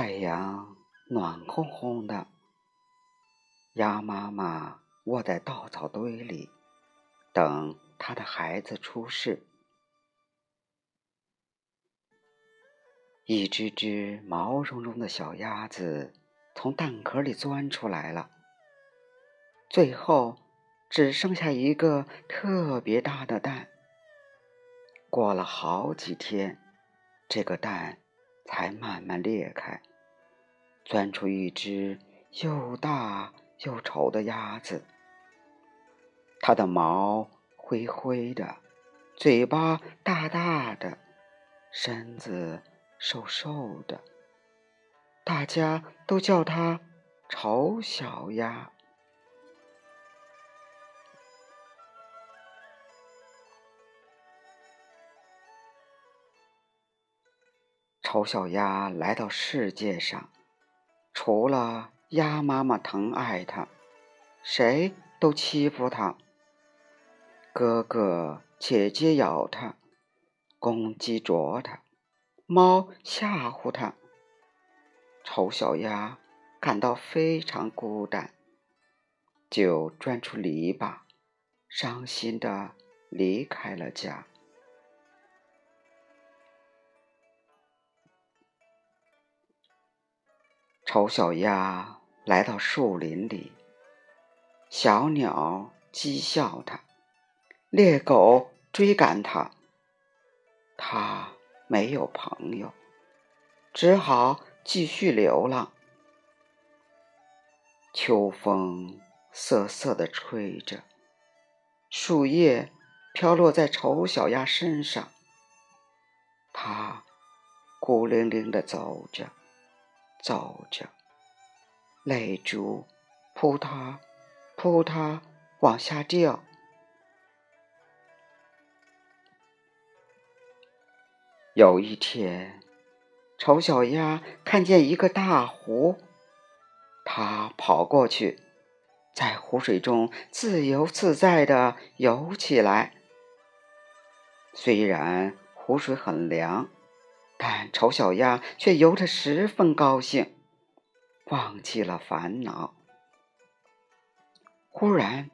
太阳暖烘烘的，鸭妈妈卧在稻草堆里，等它的孩子出世。一只只毛茸茸的小鸭子从蛋壳里钻出来了，最后只剩下一个特别大的蛋。过了好几天，这个蛋才慢慢裂开，钻出一只又大又丑的鸭子。它的毛灰灰的，嘴巴大大的，身子。瘦瘦的，大家都叫它丑小鸭。丑小鸭来到世界上，除了鸭妈妈疼爱它，谁都欺负它。哥哥姐姐咬它，公鸡啄它。猫吓唬它，丑小鸭感到非常孤单，就钻出篱笆，伤心的离开了家。丑小鸭来到树林里，小鸟讥笑它，猎狗追赶它，它。没有朋友，只好继续流浪。秋风瑟瑟的吹着，树叶飘落在丑小鸭身上。它孤零零的走着，走着，泪珠扑嗒扑嗒往下掉。有一天，丑小鸭看见一个大湖，它跑过去，在湖水中自由自在的游起来。虽然湖水很凉，但丑小鸭却游得十分高兴，忘记了烦恼。忽然，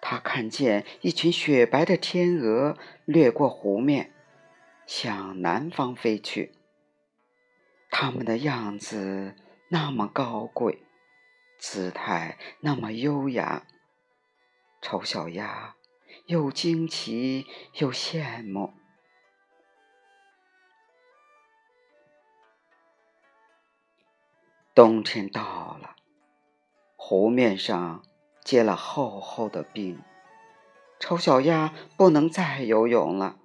他看见一群雪白的天鹅掠过湖面。向南方飞去，他们的样子那么高贵，姿态那么优雅。丑小鸭又惊奇又羡慕。冬天到了，湖面上结了厚厚的冰，丑小鸭不能再游泳了。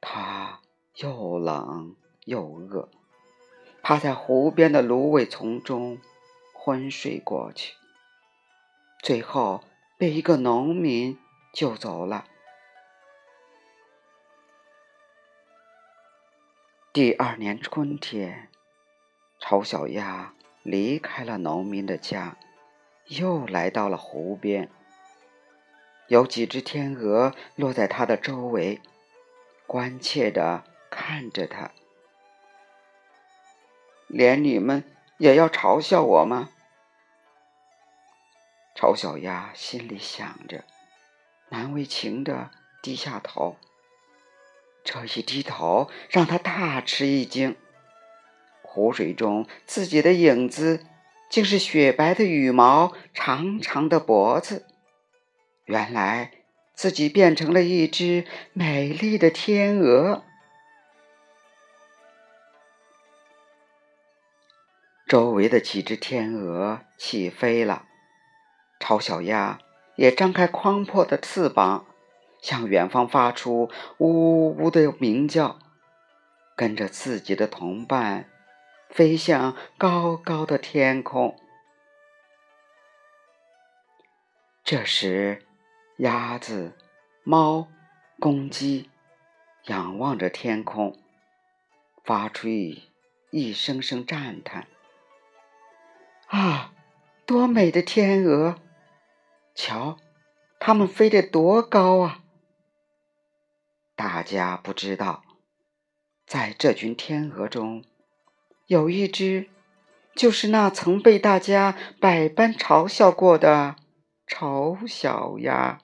它又冷又饿，趴在湖边的芦苇丛中昏睡过去。最后被一个农民救走了。第二年春天，丑小鸭离开了农民的家，又来到了湖边。有几只天鹅落在它的周围。关切的看着他，连你们也要嘲笑我吗？丑小鸭心里想着，难为情的低下头。这一低头，让他大吃一惊。湖水中自己的影子，竟是雪白的羽毛，长长的脖子。原来。自己变成了一只美丽的天鹅，周围的几只天鹅起飞了，丑小鸭也张开宽阔的翅膀，向远方发出呜呜的鸣叫，跟着自己的同伴飞向高高的天空。这时。鸭子、猫、公鸡仰望着天空，发出一一声声赞叹：“啊，多美的天鹅！瞧，它们飞得多高啊！”大家不知道，在这群天鹅中，有一只，就是那曾被大家百般嘲笑过的丑小鸭。